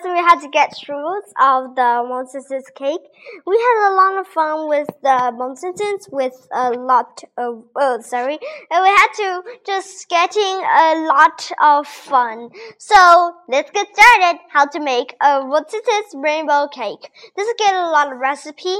first we had to get through of the Monsign's cake. We had a lot of fun with the Monsign's with a lot of oh sorry, and we had to just getting a lot of fun. So let's get started. How to make a Monsign's rainbow cake. This will get a lot of recipe,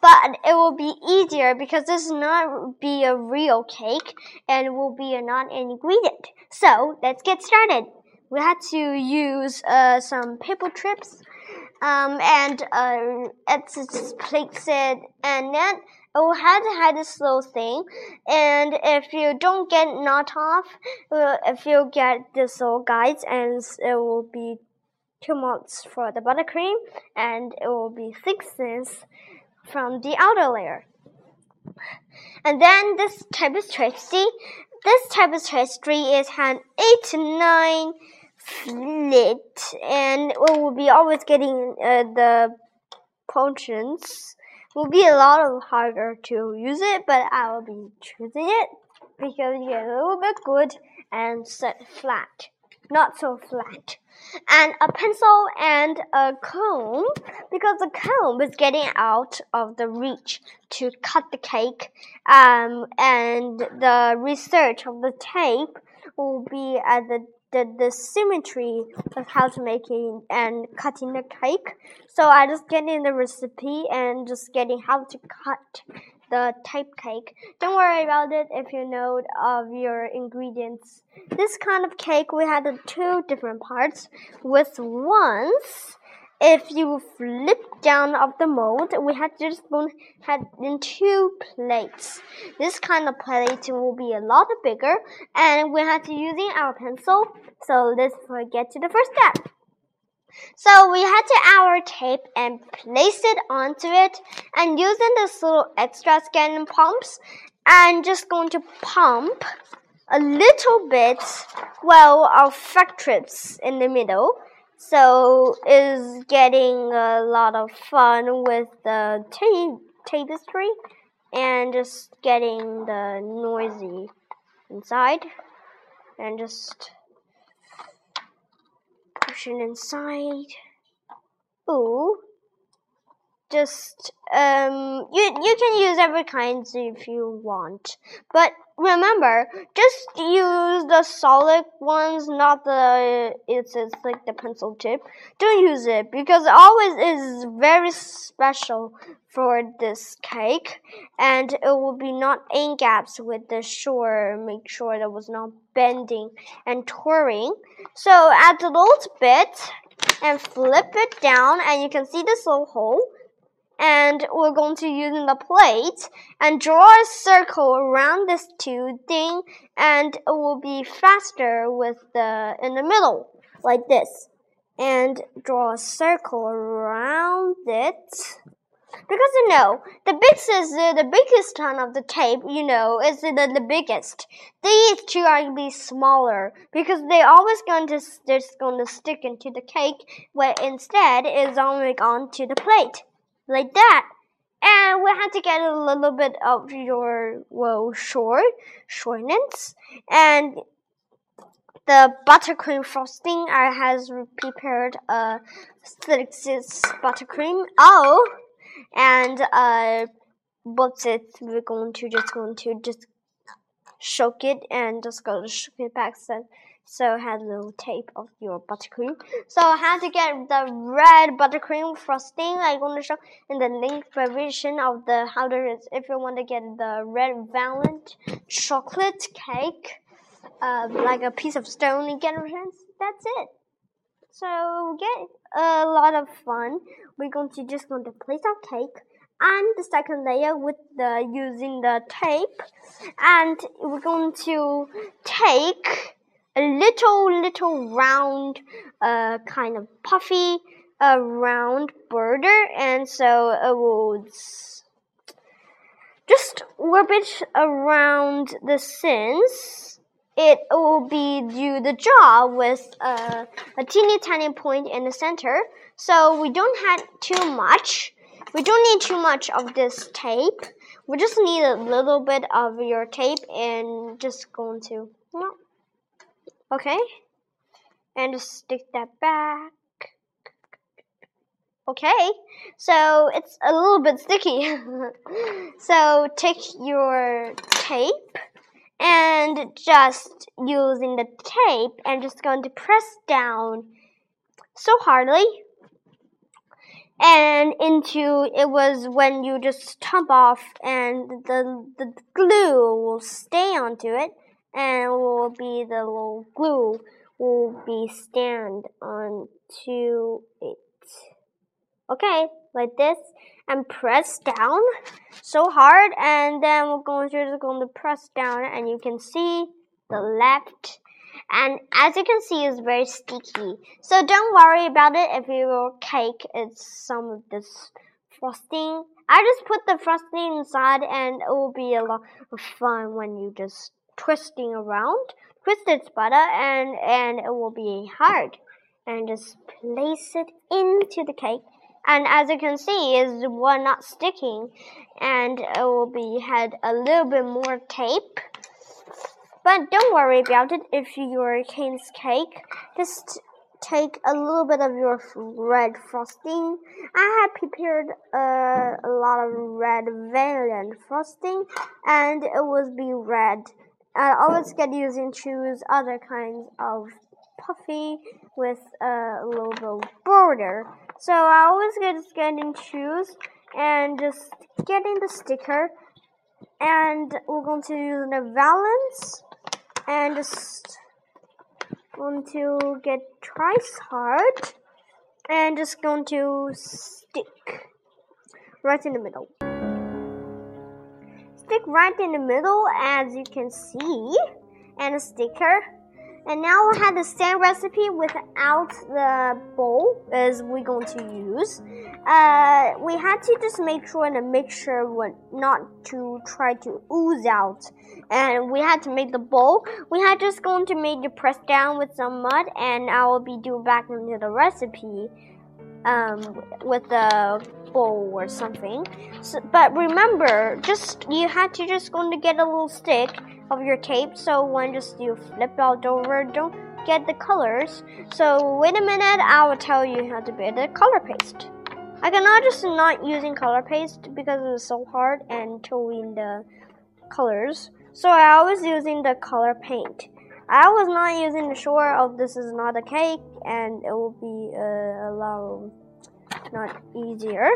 but it will be easier because this will not be a real cake and will be a non-ingredient. So let's get started we had to use uh, some paper trips um, and uh, just place it and then it to have this little thing and if you don't get knot off if you get this little guides and it will be two months for the buttercream and it will be thickness from the outer layer. And then this type of tapestry this type of tapestry is had eight to nine slit, and we will be always getting uh, the potions. Will be a lot of harder to use it, but I will be choosing it because you get a little bit good and set flat, not so flat. And a pencil and a comb because the comb is getting out of the reach to cut the cake. Um, and the research of the tape will be at the the, the symmetry of how to making and cutting the cake. So I just getting the recipe and just getting how to cut the type cake. Don't worry about it if you know of your ingredients. This kind of cake we had two different parts with ones if you flip down of the mold, we had to spoon had in two plates. This kind of plate will be a lot bigger, and we had to using our pencil. So let's get to the first step. So we had to our tape and place it onto it, and using this little extra scanning pumps, and just going to pump a little bit, well, our factories in the middle so is getting a lot of fun with the tapestry and just getting the noisy inside and just pushing inside. Ooh. Just um you you can use every kind if you want. But remember, just use the solid ones, not the it's, it's like the pencil tip. Don't use it because it always is very special for this cake, and it will be not in gaps with the sure. Make sure that was not bending and touring. So add a little bit and flip it down, and you can see this little hole and we're going to use the plate and draw a circle around this two thing and it will be faster with the in the middle like this. And draw a circle around it. Because you know the biggest is uh, the biggest ton of the tape you know is the, the biggest. These two are going to be smaller because they're always going to just going to stick into the cake where instead is only onto the plate like that. And we had to get a little bit of your well short shortness and the buttercream frosting I has prepared a six buttercream. Oh, and uh, what's it? We're going to just going to just soak it and just go to soak it back. So so had a little tape of your buttercream. So had to get the red buttercream frosting. I'm going to show in the link version of the how is if you want to get the red velvet chocolate cake, uh, like a piece of stone and get That's it. So get a lot of fun. We're going to just going to place our cake and the second layer with the using the tape and we're going to take a little little round uh kind of puffy uh, round border. And so it will just warp it around the sins. It will be do the job with uh, a teeny tiny point in the center. So we don't have too much. We don't need too much of this tape. We just need a little bit of your tape and just going to Okay? And just stick that back. Okay, so it's a little bit sticky. so take your tape and just using the tape and just going to press down so hardly and into it was when you just stomp off and the the glue will stay onto it and will be the little glue will be stand onto it. Okay like this and press down so hard and then we're going to just going to press down and you can see the left. And as you can see it's very sticky. So don't worry about it if your cake is some of this frosting. I just put the frosting inside and it will be a lot of fun when you just twisting around twist its butter and and it will be hard. And just place it into the cake. And as you can see is one not sticking. And it will be had a little bit more tape. But don't worry about it. If your king's cake just take a little bit of your red frosting. I have prepared a lot of red valiant frosting and it will be red i always get using choose other kinds of puffy with a little border so I always get just getting shoes and just getting the sticker and we're going to use the valance and just going to get twice hard and just going to stick right in the middle. Stick right in the middle as you can see and a sticker and now we have the same recipe without the bowl as we're going to use. Uh, we had to just make sure the mixture would not to try to ooze out. And we had to make the bowl. We had just going to make it press down with some mud and I will be doing back into the recipe um, with the bowl or something. So, but remember, just you had to just going to get a little stick of your tape. So when just you flip out over, don't get the colors. So wait a minute, I will tell you how to build the color paste. I cannot just not using color paste because it's so hard and towing the colors. So I was using the color paint. I was not using the shore of this is not a cake and it will be uh, a lot not easier.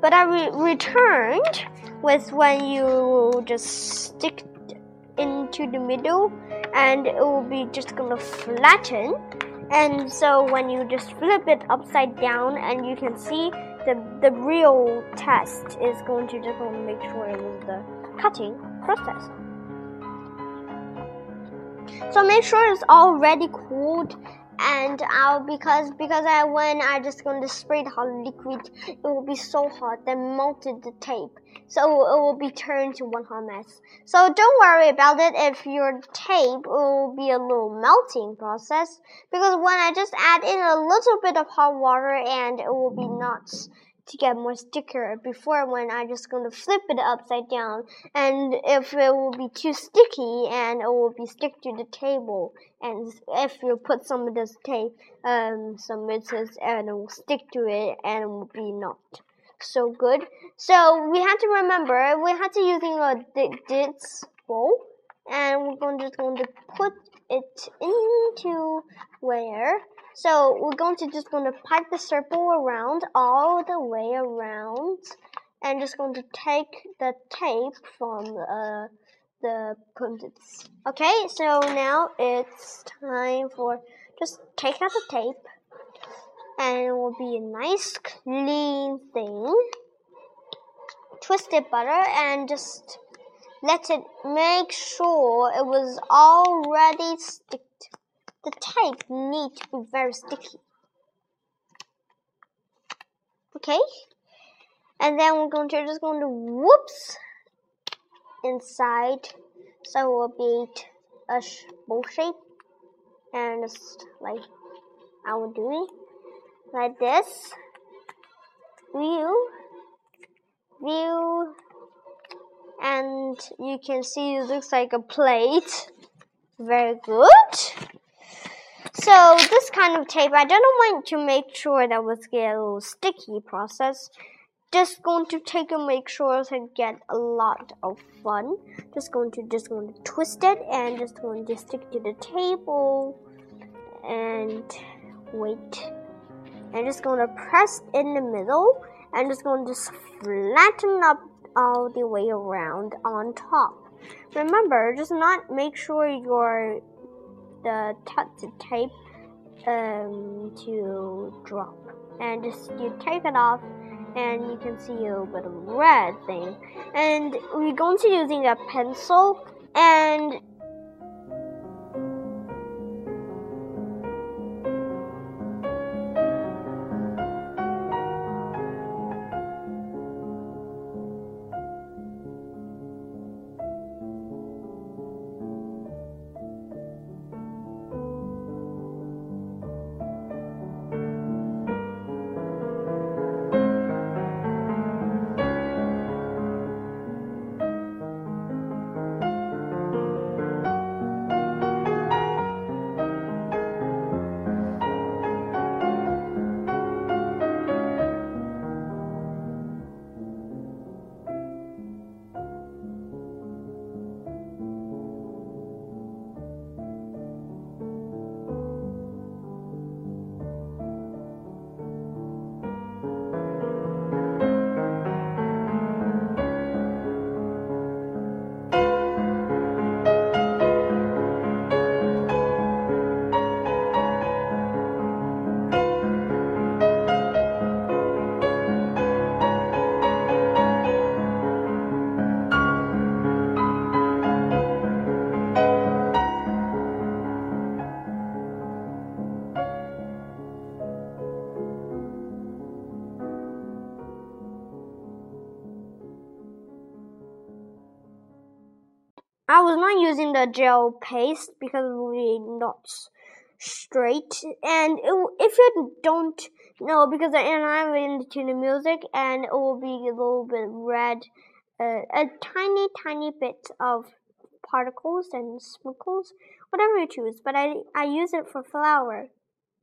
But I re returned with when you just stick into the middle and it will be just gonna flatten and so when you just flip it upside down and you can see the the real test is going to just to make sure it was the cutting process so make sure it's already cooled and I'll because because I when I just going to spray the hot liquid, it will be so hot that melted the tape, so it will be turned to one hot mess. So don't worry about it if your tape will be a little melting process because when I just add in a little bit of hot water and it will be not to get more sticker before when I just going to flip it upside down. And if it will be too sticky and it will be stick to the table. And if you put some of this tape um some misses and it will stick to it and it will be not so good. So we have to remember we have to using a this bowl. And we're going to just going to put it into where so we're going to just going to pipe the circle around all the way around and just going to take the tape from uh, the pundits. Okay, so now it's time for just take out the tape and it will be a nice clean thing. Twist it butter and just let it make sure it was already stick the tape needs to be very sticky. Okay, and then we're going to just going to whoops inside, so it will be a bowl shape, and just like I will do it. like this. View, view, and you can see it looks like a plate. Very good. So this kind of tape, I don't want to make sure that was get a little sticky process. Just going to take and make sure to get a lot of fun. Just going to just going to twist it and just going to stick to the table and wait. I'm just going to press in the middle and just going to flatten up all the way around on top. Remember, just not make sure your the tape um, to drop, and just you take it off, and you can see a little red thing. And we're going to using a pencil, and was not using the gel paste because it will be not straight. And it, if you don't know, because and I'm into the music, and it will be a little bit red, uh, a tiny, tiny bit of particles and sprinkles, whatever you choose. But I I use it for flower,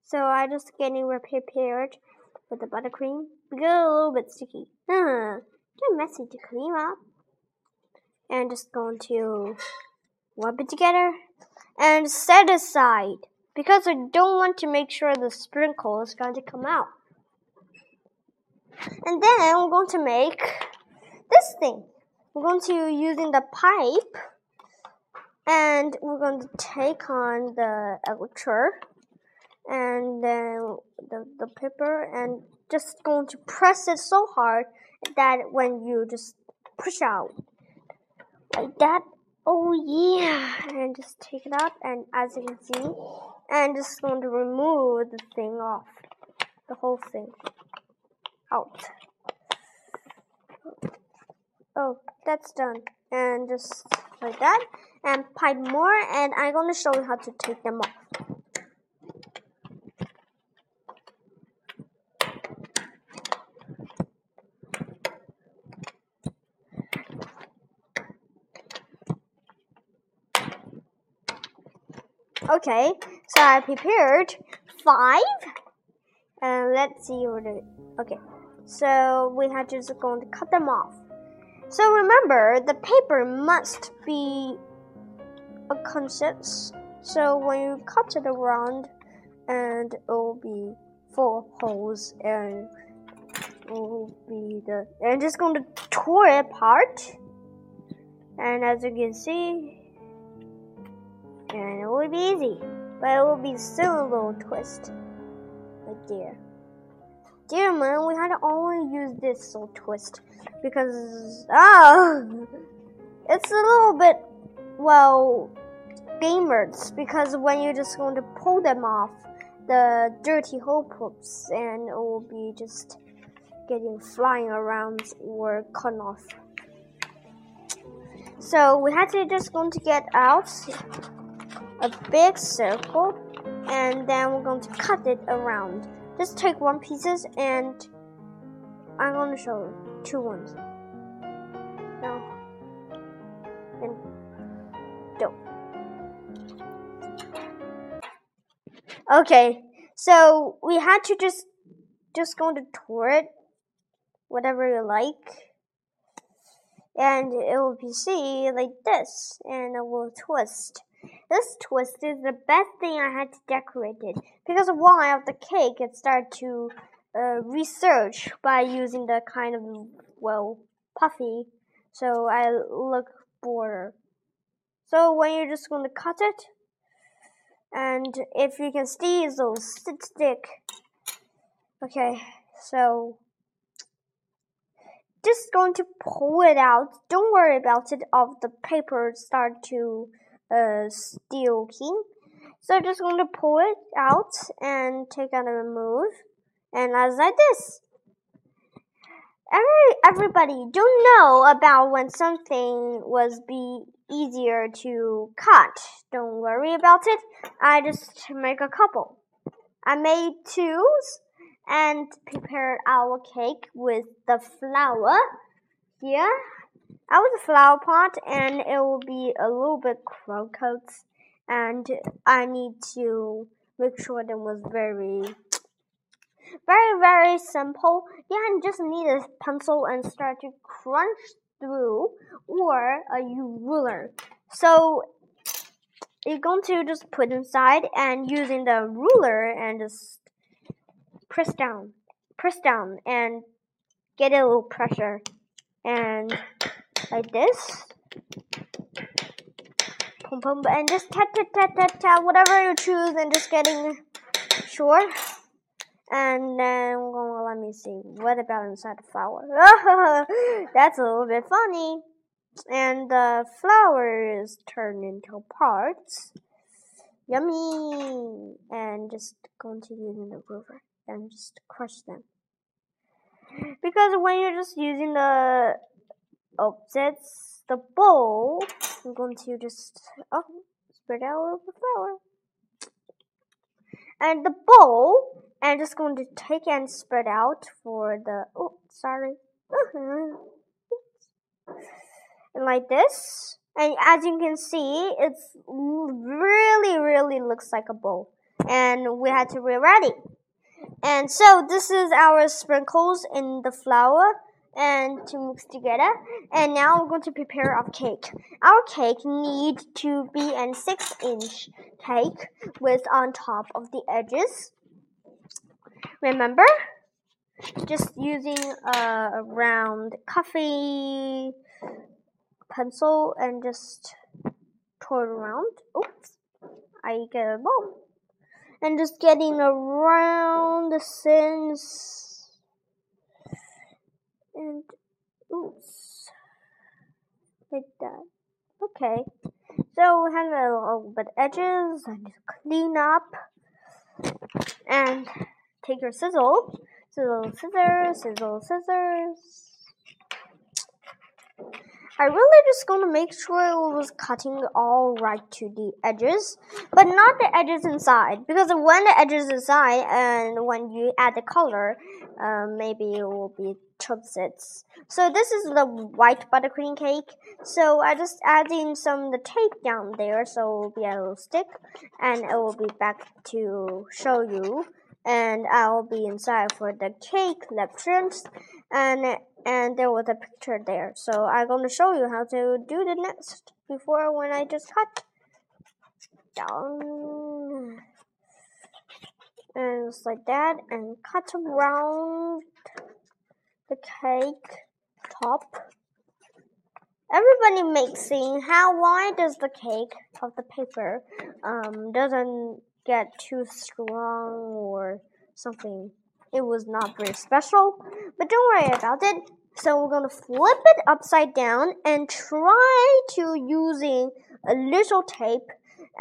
so I just getting prepared with the buttercream. Because a little bit sticky. Hmm, get messy to clean up and just going to rub it together and set aside because I don't want to make sure the sprinkle is going to come out. And then we're going to make this thing. We're going to using the pipe and we're going to take on the elixir and then the, the paper and just going to press it so hard that when you just push out like that. Oh yeah, and just take it out, and as you can see, and just going to remove the thing off, the whole thing out. Oh, that's done, and just like that, and pipe more, and I'm going to show you how to take them off. Okay, so I prepared five. And let's see what it. Okay, so we have just going to cut them off. So remember, the paper must be a consist. So when you cut it around, and it will be four holes, and it will be the. And just going to tore it apart. And as you can see, and it will be easy, but it will be still a little twist. Right there. Dear man, we had to only use this little twist because ah, it's a little bit well gamers because when you're just going to pull them off, the dirty hole pops and it will be just getting flying around or cut off. So we had to just going to get out a big circle and then we're going to cut it around. Just take one pieces and I'm going to show two ones. No. And don't. Okay, so we had to just just going to tour it, whatever you like. And it will be see like this, and it will twist. This twist is the best thing I had to decorate it because of why of the cake it started to uh, research by using the kind of well puffy. So I look border. So when you're just going to cut it, and if you can see, it'll stick. Okay, so just going to pull it out. Don't worry about it. Of the paper start to uh, steel key. So I'm just going to pull it out and take out and remove. And as like this. Every, everybody don't know about when something was be easier to cut. Don't worry about it. I just make a couple. I made two and prepared our cake with the flour. Here, I was a flower pot and it will be a little bit crooked and I need to make sure that was very very very simple. Yeah, and just need a pencil and start to crunch through or a ruler. So you're going to just put inside and using the ruler and just press down, press down and get a little pressure and like this. And just tap tap tap tap tap whatever you choose and just getting sure. And then well, let me see. What about inside the flower? That's a little bit funny. And the flour is turned into parts. Yummy! And just to use the ruler and just crush them. Because when you're just using the opposites, the bowl, I'm going to just oh, spread out a the flour. And the bowl, I'm just going to take and spread out for the, oh, sorry. and like this. And as you can see, it's really, really looks like a bowl. And we had to rewrite it. And so this is our sprinkles in the flour and to mix together. And now we're going to prepare our cake. Our cake need to be a six inch cake with on top of the edges. Remember? Just using a round coffee pencil and just turn around. Oops. I get a ball and just getting around the sins and oops like that. Okay so have a little bit of edges. And just clean up and take your sizzle sizzle scissors sizzle scissors I really just gonna make sure it was cutting all right to the edges, but not the edges inside, because when the edges inside and when you add the color, um, maybe it will be chopsticks. So this is the white buttercream cake. So I just adding some the tape down there, so it will be a little stick, and it will be back to show you. And I will be inside for the cake lectures, and and there was a picture there. So I'm going to show you how to do the next before when I just cut down and just like that and cut around the cake top. Everybody mixing how why does the cake of the paper um, doesn't get too strong or something it was not very special, but don't worry about it. So we're to flip it upside down and try to using a little tape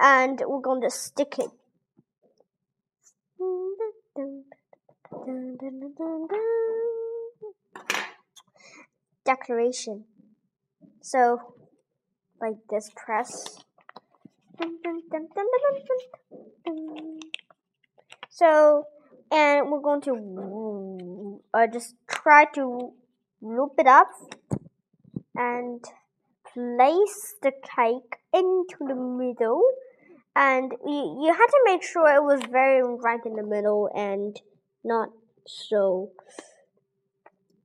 and we're to stick it. Decoration. So, like this press. So, and we're going to uh, just try to loop it up and place the cake into the middle. And you, you had to make sure it was very right in the middle and not so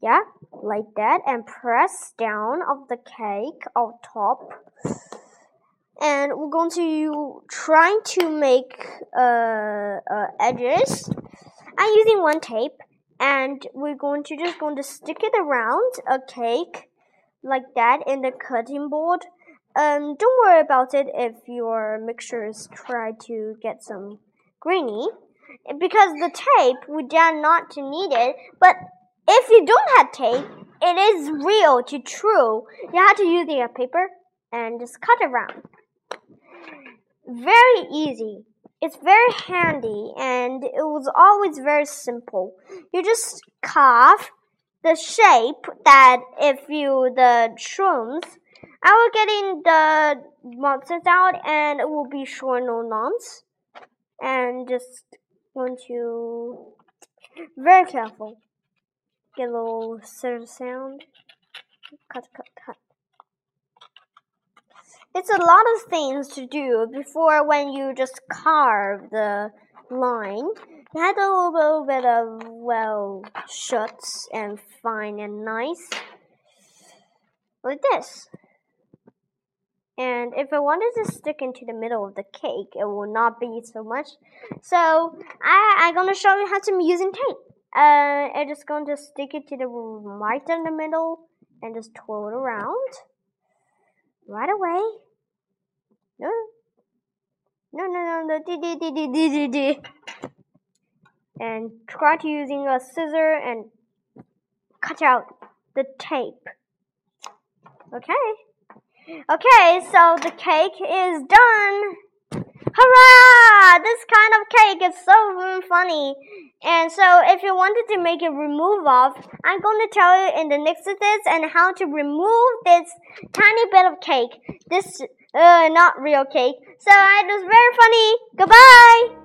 yeah like that. And press down of the cake on top and we're going to try to make uh, uh, edges. I'm using one tape and we're going to just going to stick it around a cake like that in the cutting board. Um, don't worry about it if your mixtures try to get some grainy because the tape we dare not to need it. But if you don't have tape it is real to true. You have to use the paper and just cut around very easy it's very handy and it was always very simple you just carve the shape that if you the shrooms I will get in the monsters out and it will be short no nonce. And just want to very careful. Get a little of sound. Cut, cut, cut. It's a lot of things to do before when you just carve the line. You had a little, bit of well shuts and fine and nice. Like this. And if I wanted to stick into the middle of the cake, it will not be so much. So I, I'm gonna show you how to using tape. Uh, I'm just going to stick it to the right in the middle and just twirl it around. Right away. No. No, no, no, no. And try to using a scissor and cut out the tape. Okay. Okay, so the cake is done. Hurrah! This kind of cake is so funny. And so if you wanted to make it remove off, I'm going to tell you in the next steps and how to remove this tiny bit of cake. This, uh, not real cake. So it was very funny. Goodbye!